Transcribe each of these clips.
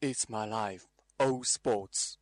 It's my life, oh, all sports.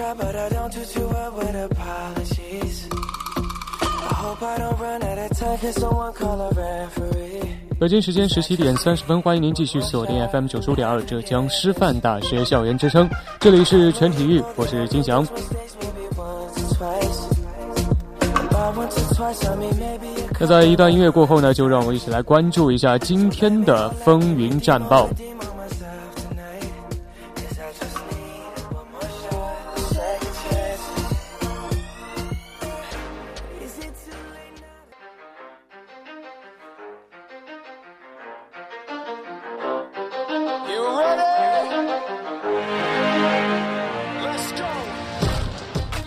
try, but I don't do too well with apologies. I hope I don't run out of time. Can someone call a referee? 北京时间十七点三十分，欢迎您继续锁定 FM 九十五点二浙江师范大学校园之声，这里是全体育，我是金翔。那在一段音乐过后呢，就让我们一起来关注一下今天的风云战报。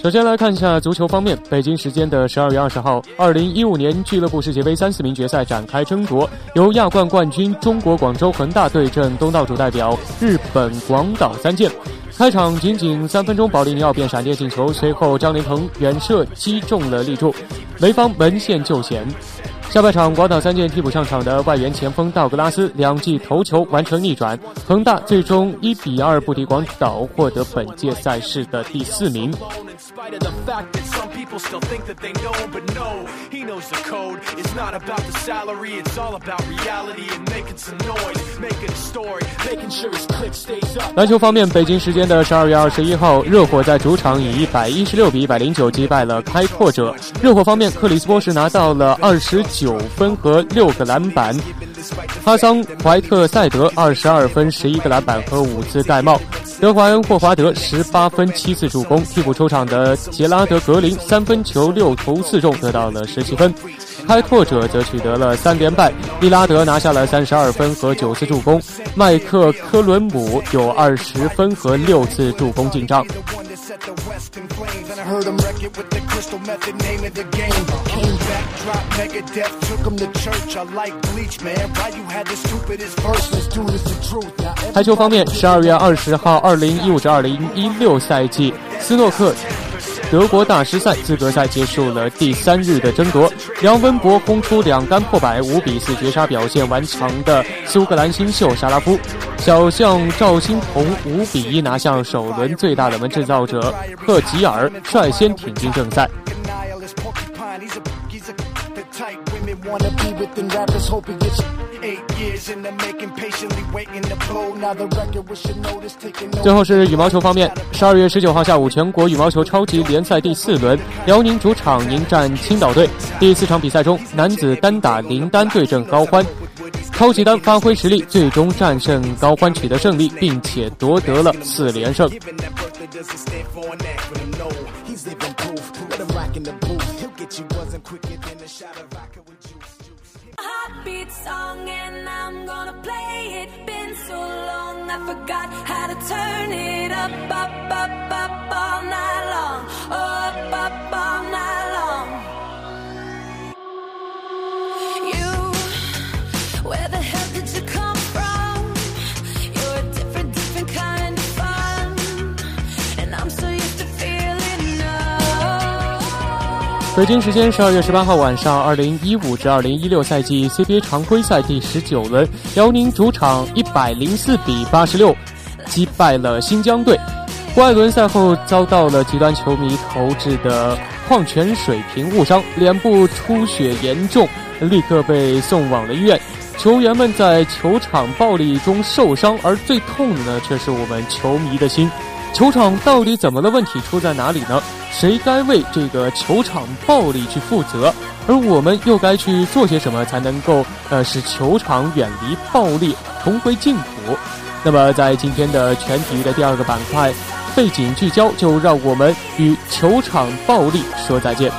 首先来看一下足球方面，北京时间的十二月二十号，二零一五年俱乐部世界杯三四名决赛展开争夺，由亚冠冠军中国广州恒大对阵东道主代表日本广岛三剑。开场仅仅三分钟，保利尼奥便闪电进球，随后张琳芃远射击中了立柱，梅方门线救险。下半场，广岛三剑替补上场的外援前锋道格拉斯两记头球完成逆转，恒大最终一比二不敌广岛，获得本届赛事的第四名。篮球方面，北京时间的十二月二十一号，热火在主场以一百一十六比一百零九击败了开拓者。热火方面，克里斯波什拿到了二十九分和六个篮板，哈桑怀特塞德二十二分十一个篮板和五次戴帽，德怀恩霍华德十八分七次助攻。替补出场的杰拉德格林三分球六投四中，得到了十七分。开拓者则取得了三连败，利拉德拿下了三十二分和九次助攻，麦克科伦姆有二十分和六次助攻进账。台球方面，十二月二十号，二零一五至二零一六赛季斯诺克。德国大师赛资格赛结束了第三日的争夺，梁文博轰出两杆破百，五比四绝杀表现顽强的苏格兰新秀沙拉夫，小将赵新鹏五比一拿下首轮最大冷门制造者赫吉尔，率先挺进正赛。最后是羽毛球方面，十二月十九号下午，全国羽毛球超级联赛第四轮，辽宁主场迎战青岛队。第四场比赛中，男子单打林丹对阵高欢，超级丹发挥实力，最终战胜高欢，取得胜利，并且夺得了四连胜。Heartbeat song and I'm gonna play it. Been so long I forgot how to turn it up, up, up, up all night long. Up, up all night long. You, where the hell did you come 北京时间十二月十八号晚上，二零一五至二零一六赛季 CBA 常规赛第十九轮，辽宁主场一百零四比八十六击败了新疆队。郭艾伦赛后遭到了极端球迷投掷的矿泉水瓶误伤，脸部出血严重，立刻被送往了医院。球员们在球场暴力中受伤，而最痛的呢，却是我们球迷的心。球场到底怎么了？问题出在哪里呢？谁该为这个球场暴力去负责？而我们又该去做些什么，才能够呃使球场远离暴力，重回净土？那么，在今天的全体育的第二个板块，背景聚焦，就让我们与球场暴力说再见。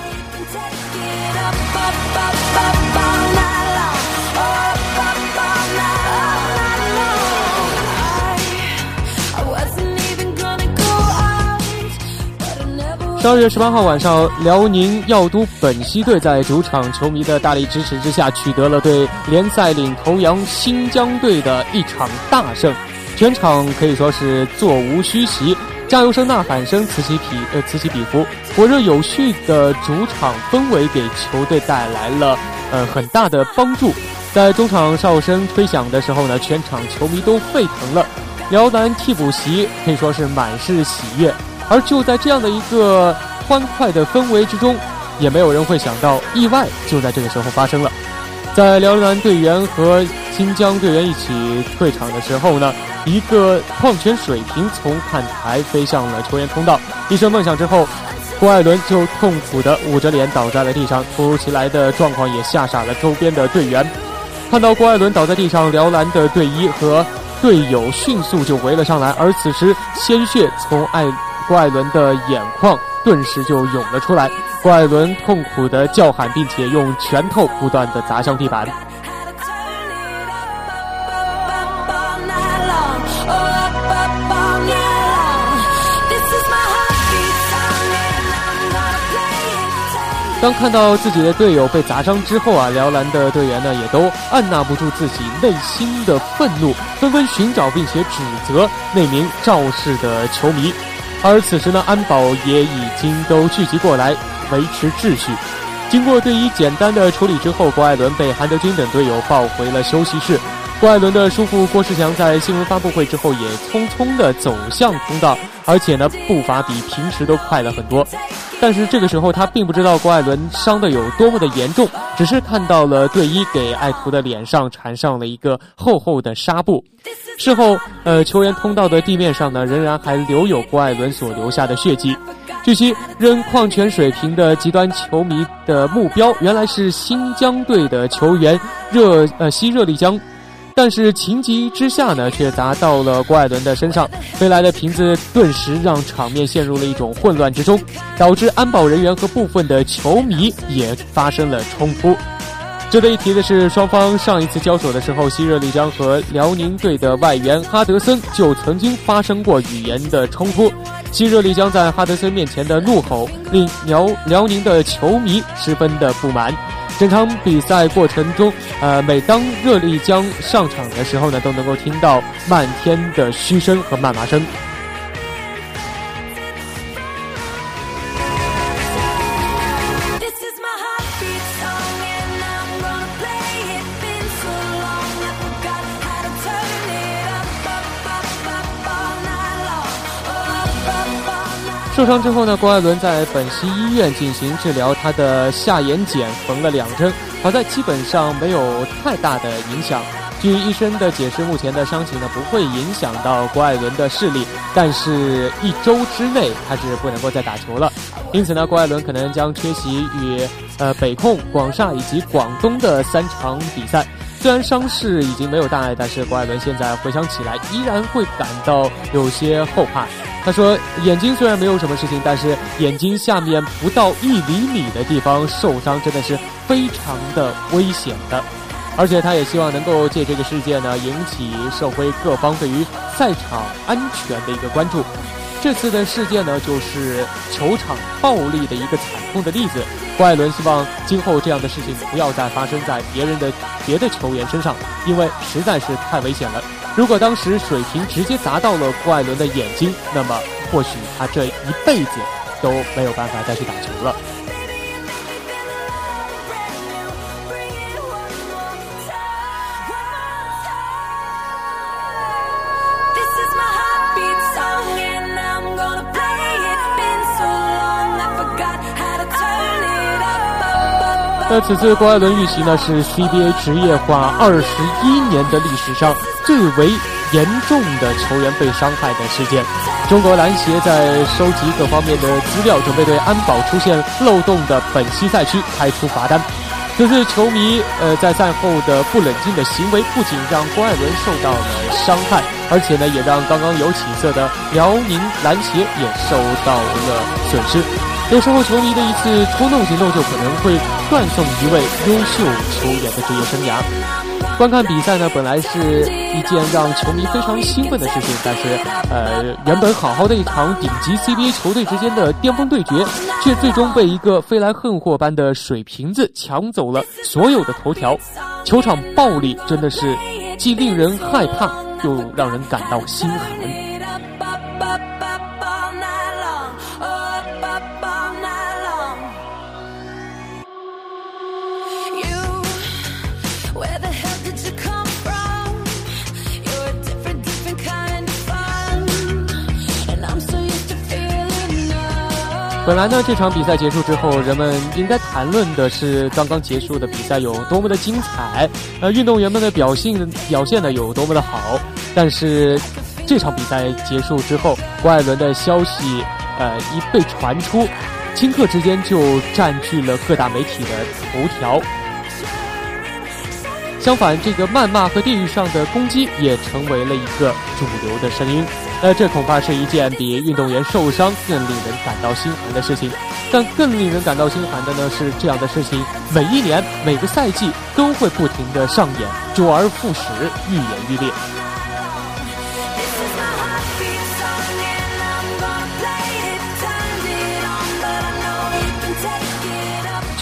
十二月十八号晚上，辽宁药都本溪队在主场球迷的大力支持之下，取得了对联赛领头羊新疆队的一场大胜。全场可以说是座无虚席，加油声、呐喊声此起彼呃此起彼伏，火热有序的主场氛围给球队带来了呃很大的帮助。在中场哨声吹响的时候呢，全场球迷都沸腾了，辽南替补席可以说是满是喜悦。而就在这样的一个欢快的氛围之中，也没有人会想到意外就在这个时候发生了。在辽南队员和新疆队员一起退场的时候呢，一个矿泉水瓶从看台飞向了球员通道。一声闷响之后，郭艾伦就痛苦地捂着脸倒在了地上。突如其来的状况也吓傻了周边的队员。看到郭艾伦倒在地上，辽篮的队医和队友迅速就围了上来，而此时鲜血从艾。郭艾伦的眼眶顿时就涌了出来，郭艾伦痛苦的叫喊，并且用拳头不断的砸向地板。当看到自己的队友被砸伤之后啊，辽篮的队员呢也都按捺不住自己内心的愤怒，纷纷寻找并且指责那名肇事的球迷。而此时呢，安保也已经都聚集过来维持秩序。经过队医简单的处理之后，郭艾伦被韩德君等队友抱回了休息室。郭艾伦的叔父郭世强在新闻发布会之后也匆匆地走向通道，而且呢步伐比平时都快了很多。但是这个时候他并不知道郭艾伦伤得有多么的严重，只是看到了队医给爱徒的脸上缠上了一个厚厚的纱布。事后，呃，球员通道的地面上呢，仍然还留有郭艾伦所留下的血迹。据悉，扔矿泉水瓶的极端球迷的目标原来是新疆队的球员热呃西热力江，但是情急之下呢，却砸到了郭艾伦的身上。飞来的瓶子顿时让场面陷入了一种混乱之中，导致安保人员和部分的球迷也发生了冲突。值得一提的是，双方上一次交手的时候，西热丽江和辽宁队的外援哈德森就曾经发生过语言的冲突。西热丽江在哈德森面前的怒吼，令辽辽宁的球迷十分的不满。整场比赛过程中，呃，每当热力将上场的时候呢，都能够听到漫天的嘘声和谩骂声。受伤之后呢，郭艾伦在本溪医院进行治疗，他的下眼睑缝了两针，好在基本上没有太大的影响。据医生的解释，目前的伤情呢不会影响到郭艾伦的视力，但是一周之内他是不能够再打球了。因此呢，郭艾伦可能将缺席与呃北控、广厦以及广东的三场比赛。虽然伤势已经没有大碍，但是郭艾伦现在回想起来依然会感到有些后怕。他说：“眼睛虽然没有什么事情，但是眼睛下面不到一厘米的地方受伤，真的是非常的危险的。而且他也希望能够借这个事件呢，引起社会各方对于赛场安全的一个关注。这次的事件呢，就是球场暴力的一个惨痛的例子。郭艾伦希望今后这样的事情不要再发生在别人的别的球员身上，因为实在是太危险了。”如果当时水瓶直接砸到了郭艾伦的眼睛，那么或许他这一辈子都没有办法再去打球了。那此次郭艾伦遇袭呢，是 CBA 职业化二十一年的历史上最为严重的球员被伤害的事件。中国篮协在收集各方面的资料，准备对安保出现漏洞的本溪赛区开出罚单。此次球迷呃在赛后的不冷静的行为，不仅让郭艾伦受到了伤害，而且呢也让刚刚有起色的辽宁篮协也受到了损失。有时候球迷的一次冲动行动，就可能会断送一位优秀球员的职业生涯。观看比赛呢，本来是一件让球迷非常兴奋的事情，但是，呃，原本好好的一场顶级 CBA 球队之间的巅峰对决，却最终被一个飞来横祸般的水瓶子抢走了所有的头条。球场暴力真的是既令人害怕，又让人感到心寒。本来呢，这场比赛结束之后，人们应该谈论的是刚刚结束的比赛有多么的精彩，呃，运动员们的表现表现的有多么的好。但是，这场比赛结束之后，郭艾伦的消息，呃，一被传出，顷刻之间就占据了各大媒体的头条。相反，这个谩骂和地域上的攻击也成为了一个主流的声音。那这恐怕是一件比运动员受伤更令人感到心寒的事情。但更令人感到心寒的呢，是这样的事情每一年、每个赛季都会不停的上演，周而复始，愈演愈烈。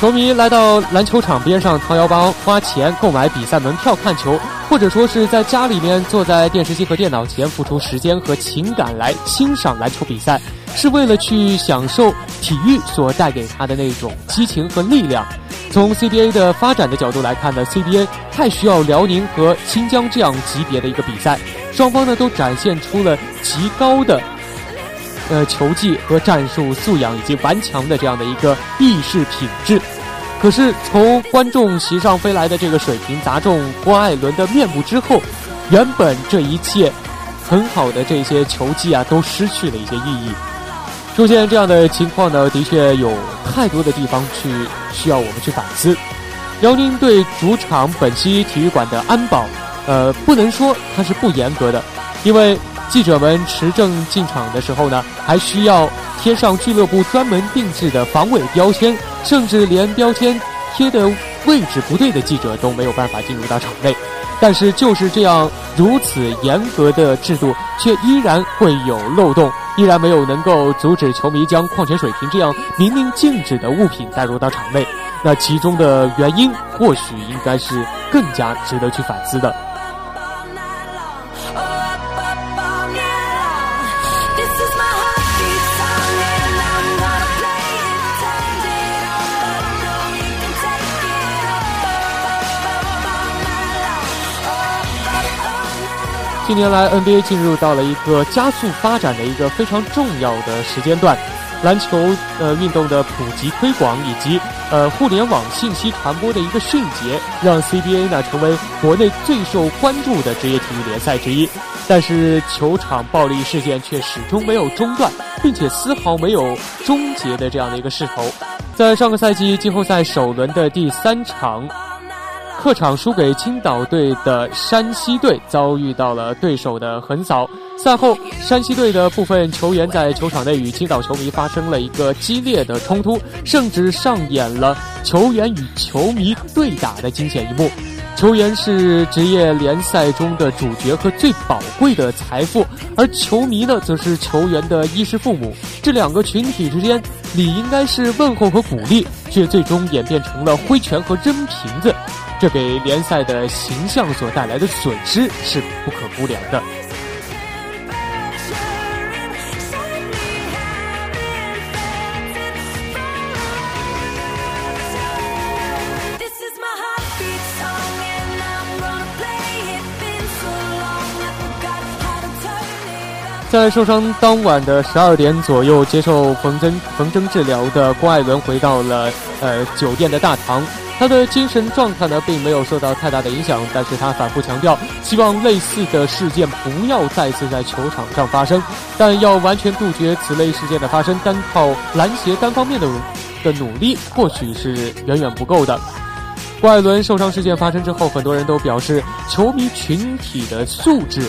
球迷来到篮球场边上掏腰包花钱购买比赛门票看球，或者说是在家里面坐在电视机和电脑前付出时间和情感来欣赏篮球比赛，是为了去享受体育所带给他的那种激情和力量。从 CBA 的发展的角度来看呢，CBA 太需要辽宁和新疆这样级别的一个比赛，双方呢都展现出了极高的。呃，球技和战术素养以及顽强的这样的一个意识品质，可是从观众席上飞来的这个水瓶砸中郭艾伦的面部之后，原本这一切很好的这些球技啊，都失去了一些意义。出现这样的情况呢，的确有太多的地方去需要我们去反思。辽宁队主场本溪体育馆的安保，呃，不能说它是不严格的，因为。记者们持证进场的时候呢，还需要贴上俱乐部专门定制的防伪标签，甚至连标签贴的位置不对的记者都没有办法进入到场内。但是就是这样如此严格的制度，却依然会有漏洞，依然没有能够阻止球迷将矿泉水瓶这样明令禁止的物品带入到场内。那其中的原因，或许应该是更加值得去反思的。近年来，NBA 进入到了一个加速发展的一个非常重要的时间段，篮球呃运动的普及推广以及呃互联网信息传播的一个迅捷，让 CBA 呢成为国内最受关注的职业体育联赛之一。但是球场暴力事件却始终没有中断，并且丝毫没有终结的这样的一个势头。在上个赛季季后赛首轮的第三场。客场输给青岛队的山西队遭遇到了对手的横扫。赛后，山西队的部分球员在球场内与青岛球迷发生了一个激烈的冲突，甚至上演了球员与球迷对打的惊险一幕。球员是职业联赛中的主角和最宝贵的财富，而球迷呢，则是球员的衣食父母。这两个群体之间理应该是问候和鼓励，却最终演变成了挥拳和扔瓶子。这给联赛的形象所带来的损失是不可估量的。在受伤当晚的十二点左右，接受缝针缝针治疗的郭艾伦回到了呃酒店的大堂。他的精神状态呢，并没有受到太大的影响，但是他反复强调，希望类似的事件不要再次在球场上发生。但要完全杜绝此类事件的发生，单靠篮协单方面的的努力，或许是远远不够的。郭艾伦受伤事件发生之后，很多人都表示，球迷群体的素质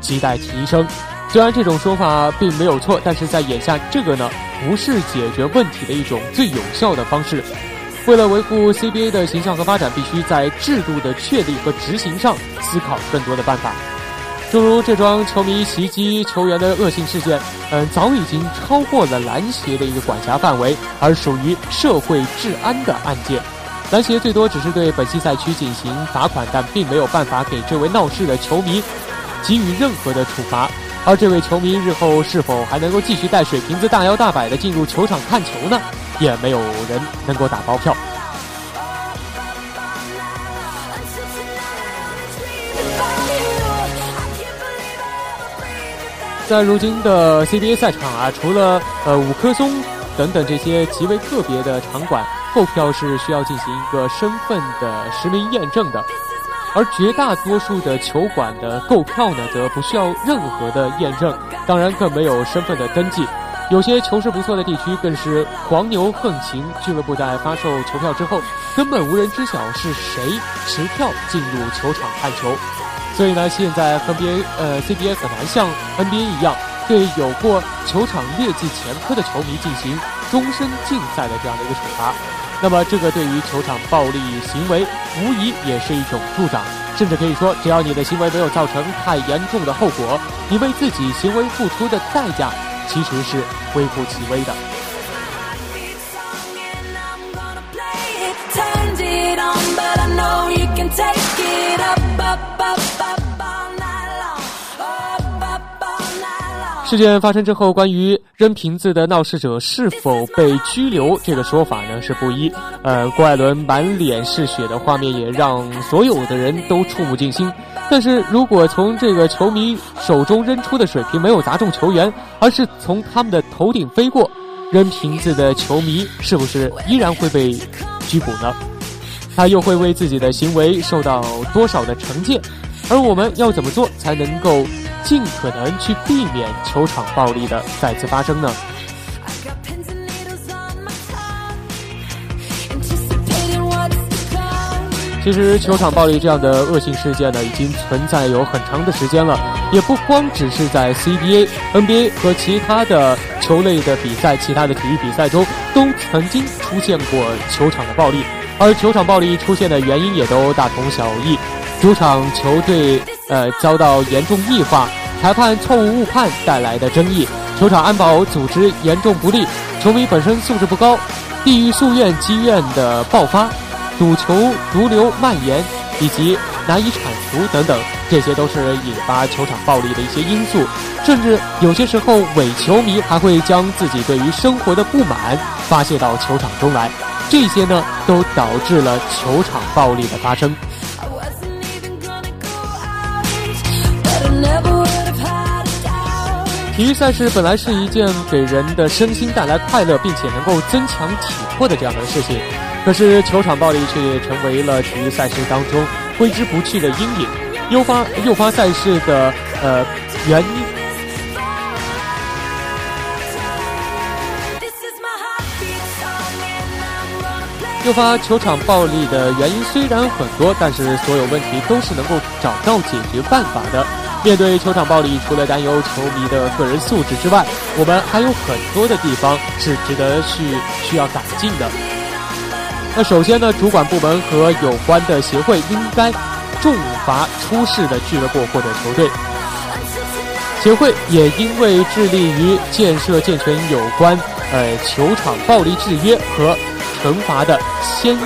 亟待提升。虽然这种说法并没有错，但是在眼下这个呢，不是解决问题的一种最有效的方式。为了维护 CBA 的形象和发展，必须在制度的确立和执行上思考更多的办法。诸如这桩球迷袭击球员的恶性事件，嗯，早已经超过了篮协的一个管辖范围，而属于社会治安的案件。篮协最多只是对本溪赛区进行罚款，但并没有办法给这位闹事的球迷给予任何的处罚。而这位球迷日后是否还能够继续带水瓶子大摇大摆地进入球场看球呢？也没有人能够打包票。在如今的 CBA 赛场啊，除了呃五棵松等等这些极为个别的场馆，购票是需要进行一个身份的实名验证的。而绝大多数的球馆的购票呢，则不需要任何的验证，当然更没有身份的登记。有些球势不错的地区更是黄牛横行，俱乐部在发售球票之后，根本无人知晓是谁持票进入球场看球。所以呢，现在 NBA 呃 CBA 很难像 NBA 一样，对有过球场劣迹前科的球迷进行终身禁赛的这样的一个处罚。那么，这个对于球场暴力行为，无疑也是一种助长，甚至可以说，只要你的行为没有造成太严重的后果，你为自己行为付出的代价，其实是微乎其微的。事件发生之后，关于扔瓶子的闹事者是否被拘留这个说法呢是不一。呃，郭艾伦满脸是血的画面也让所有的人都触目惊心。但是如果从这个球迷手中扔出的水瓶没有砸中球员，而是从他们的头顶飞过，扔瓶子的球迷是不是依然会被拘捕呢？他又会为自己的行为受到多少的惩戒？而我们要怎么做才能够？尽可能去避免球场暴力的再次发生呢？其实，球场暴力这样的恶性事件呢，已经存在有很长的时间了。也不光只是在 CBA、NBA 和其他的球类的比赛、其他的体育比赛中，都曾经出现过球场的暴力。而球场暴力出现的原因也都大同小异，主场球队。呃，遭到严重异化，裁判错误误判带来的争议，球场安保组织严重不力，球迷本身素质不高，地域夙愿积怨的爆发，赌球毒瘤蔓延，以及难以铲除等等，这些都是引发球场暴力的一些因素。甚至有些时候，伪球迷还会将自己对于生活的不满发泄到球场中来，这些呢，都导致了球场暴力的发生。体育赛事本来是一件给人的身心带来快乐，并且能够增强体魄的这样的事情，可是球场暴力却成为了体育赛事当中挥之不去的阴影，诱发诱发赛事的呃原因。诱发球场暴力的原因虽然很多，但是所有问题都是能够找到解决办法的。面对球场暴力，除了担忧球迷的个人素质之外，我们还有很多的地方是值得去需要改进的。那首先呢，主管部门和有关的协会应该重罚出事的俱乐部或者球队。协会也因为致力于建设健全有关呃球场暴力制约和惩罚的先。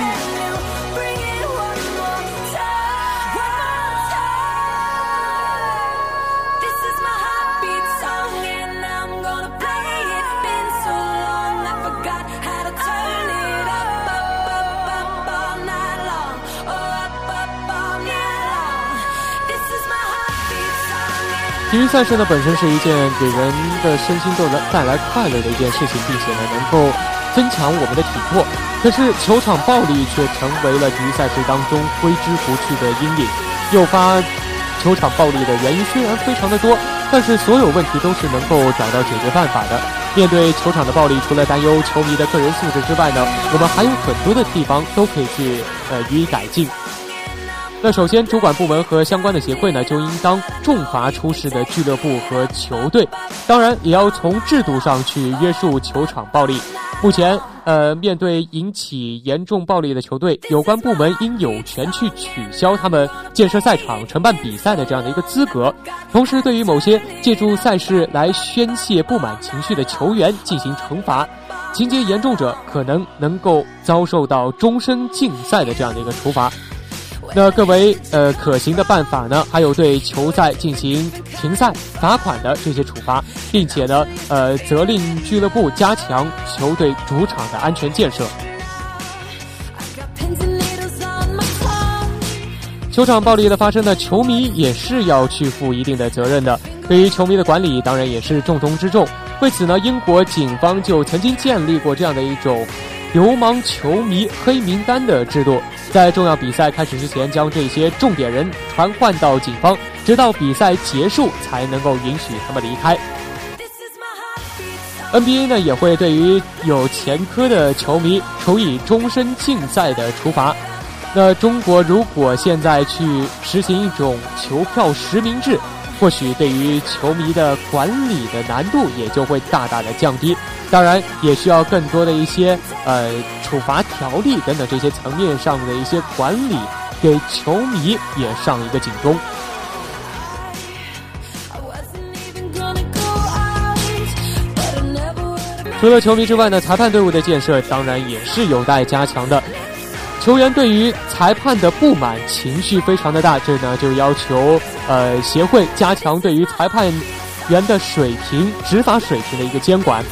体育赛事呢本身是一件给人的身心都能带来快乐的一件事情，并且呢能够增强我们的体魄。可是球场暴力却成为了体育赛事当中挥之不去的阴影。诱发球场暴力的原因虽然非常的多，但是所有问题都是能够找到解决办法的。面对球场的暴力，除了担忧球迷的个人素质之外呢，我们还有很多的地方都可以去呃予以改进。那首先，主管部门和相关的协会呢，就应当重罚出事的俱乐部和球队，当然也要从制度上去约束球场暴力。目前，呃，面对引起严重暴力的球队，有关部门应有权去取消他们建设赛场、承办比赛的这样的一个资格。同时，对于某些借助赛事来宣泄不满情绪的球员进行惩罚，情节严重者可能能够遭受到终身禁赛的这样的一个处罚。那更为呃可行的办法呢，还有对球赛进行停赛、罚款的这些处罚，并且呢，呃，责令俱乐部加强球队主场的安全建设。球场暴力的发生呢，球迷也是要去负一定的责任的。对于球迷的管理，当然也是重中之重。为此呢，英国警方就曾经建立过这样的一种流氓球迷黑名单的制度。在重要比赛开始之前，将这些重点人传唤到警方，直到比赛结束才能够允许他们离开。NBA 呢也会对于有前科的球迷处以终身禁赛的处罚。那中国如果现在去实行一种球票实名制，或许对于球迷的管理的难度也就会大大的降低。当然，也需要更多的一些呃处罚条例等等这些层面上的一些管理，给球迷也上一个警钟。除了球迷之外呢，裁判队伍的建设当然也是有待加强的。球员对于裁判的不满情绪非常的大，这呢就要求呃协会加强对于裁判员的水平、执法水平的一个监管。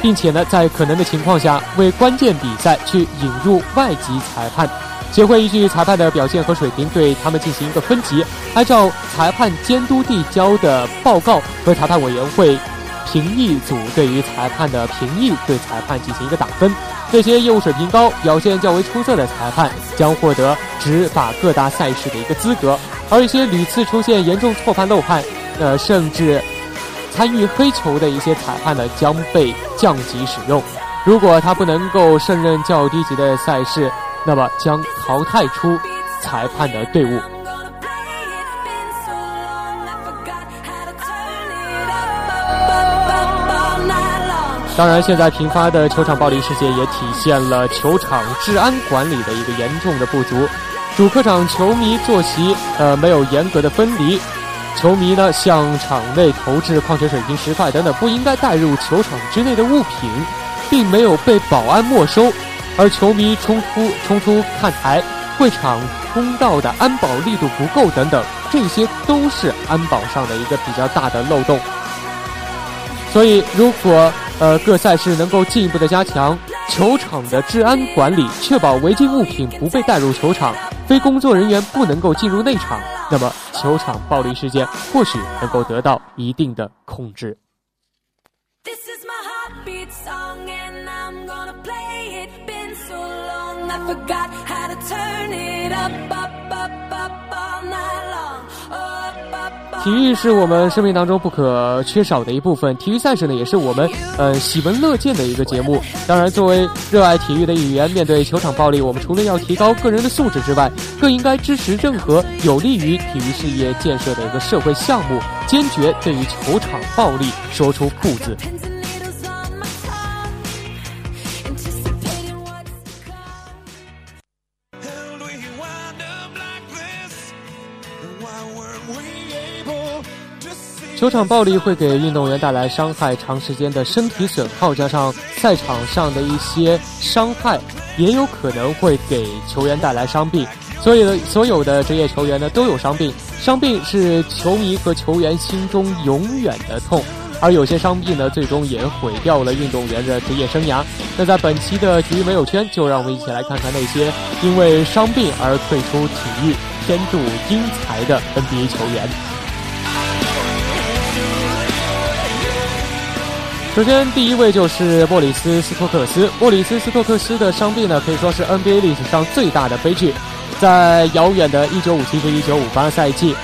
并且呢，在可能的情况下，为关键比赛去引入外籍裁判。协会依据裁判的表现和水平，对他们进行一个分级，按照裁判监督递交的报告和裁判委员会评议组对于裁判的评议，对裁判进行一个打分。这些业务水平高、表现较为出色的裁判将获得执法各大赛事的一个资格，而一些屡次出现严重错判漏判，呃，甚至。参与黑球的一些裁判呢，将被降级使用。如果他不能够胜任较低级的赛事，那么将淘汰出裁判的队伍。当然，现在频发的球场暴力事件也体现了球场治安管理的一个严重的不足。主客场球迷坐席呃没有严格的分离。球迷呢向场内投掷矿泉水瓶、石块等等不应该带入球场之内的物品，并没有被保安没收，而球迷冲出冲出看台、会场通道的安保力度不够等等，这些都是安保上的一个比较大的漏洞。所以，如果呃各赛事能够进一步的加强球场的治安管理，确保违禁物品不被带入球场。非工作人员不能够进入内场，那么球场暴力事件或许能够得到一定的控制。体育是我们生命当中不可缺少的一部分，体育赛事呢也是我们呃喜闻乐见的一个节目。当然，作为热爱体育的一员，面对球场暴力，我们除了要提高个人的素质之外，更应该支持任何有利于体育事业建设的一个社会项目，坚决对于球场暴力说出不字。球场暴力会给运动员带来伤害，长时间的身体损耗，加上赛场上的一些伤害，也有可能会给球员带来伤病。所有的所有的职业球员呢都有伤病，伤病是球迷和球员心中永远的痛，而有些伤病呢最终也毁掉了运动员的职业生涯。那在本期的体育没有圈，就让我们一起来看看那些因为伤病而退出体育、天妒英才的 NBA 球员。首先，第一位就是莫里斯·斯托克斯。莫里斯·斯托克斯的伤病呢，可以说是 NBA 历史上最大的悲剧。在遥远的1957至1958赛季，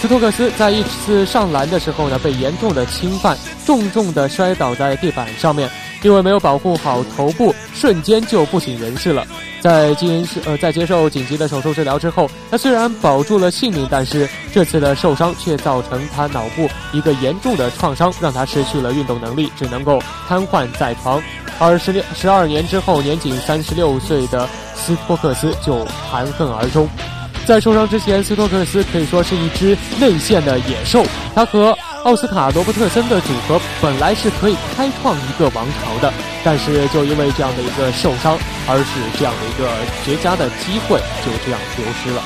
斯托克斯在一次上篮的时候呢，被严重的侵犯，重重的摔倒在地板上面。因为没有保护好头部，瞬间就不省人事了。在进是呃在接受紧急的手术治疗之后，他虽然保住了性命，但是这次的受伤却造成他脑部一个严重的创伤，让他失去了运动能力，只能够瘫痪在床。而十六十二年之后，年仅三十六岁的斯托克斯就含恨而终。在受伤之前，斯托克斯可以说是一只内线的野兽，他和。奥斯卡·罗伯特森的组合本来是可以开创一个王朝的，但是就因为这样的一个受伤，而使这样的一个绝佳的机会就这样丢失了。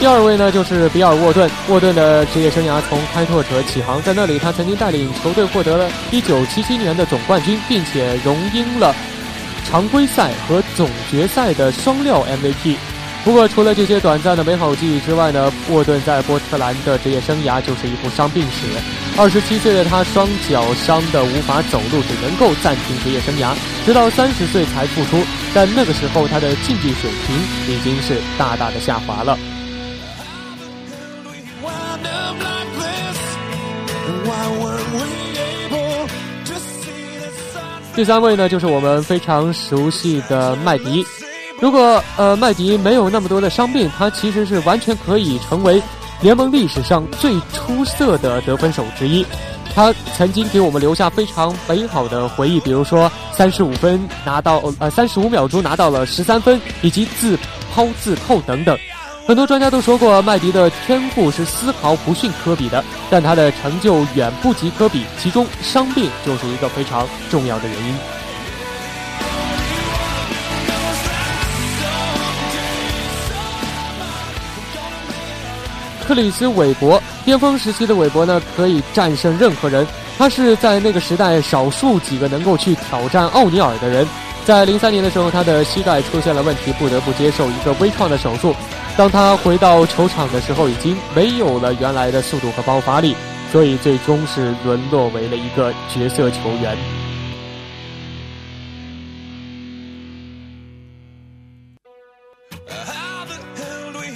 第二位呢，就是比尔·沃顿。沃顿的职业生涯从开拓者起航，在那里他曾经带领球队获得了1977年的总冠军，并且荣膺了。常规赛和总决赛的双料 MVP。不过，除了这些短暂的美好记忆之外呢，沃顿在波特兰的职业生涯就是一部伤病史。二十七岁的他双脚伤得无法走路，只能够暂停职业生涯，直到三十岁才复出。但那个时候，他的竞技水平已经是大大的下滑了。第三位呢，就是我们非常熟悉的麦迪。如果呃麦迪没有那么多的伤病，他其实是完全可以成为联盟历史上最出色的得分手之一。他曾经给我们留下非常美好的回忆，比如说三十五分拿到呃三十五秒钟拿到了十三分，以及自抛自扣等等。很多专家都说过，麦迪的天赋是丝毫不逊科比的，但他的成就远不及科比，其中伤病就是一个非常重要的原因。克里斯·韦伯，巅峰时期的韦伯呢，可以战胜任何人，他是在那个时代少数几个能够去挑战奥尼尔的人。在零三年的时候，他的膝盖出现了问题，不得不接受一个微创的手术。当他回到球场的时候，已经没有了原来的速度和爆发力，所以最终是沦落为了一个角色球员。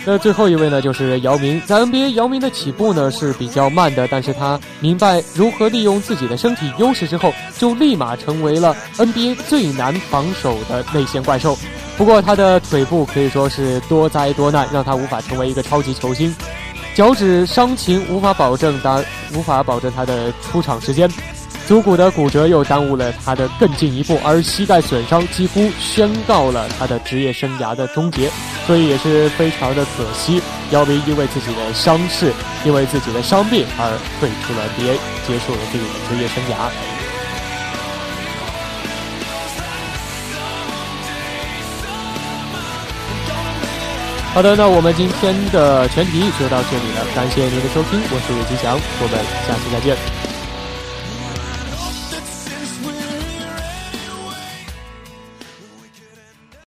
那最后一位呢，就是姚明。在 NBA，姚明的起步呢是比较慢的，但是他明白如何利用自己的身体优势之后，就立马成为了 NBA 最难防守的内线怪兽。不过他的腿部可以说是多灾多难，让他无法成为一个超级球星。脚趾伤情无法保证他无法保证他的出场时间，足骨的骨折又耽误了他的更进一步，而膝盖损伤几乎宣告了他的职业生涯的终结。所以也是非常的可惜，姚明因为自己的伤势，因为自己的伤病而退出了 NBA，结束了自己的职业生涯。好的，那我们今天的全体就到这里了，感谢您的收听，我是吉祥，我们下期再见。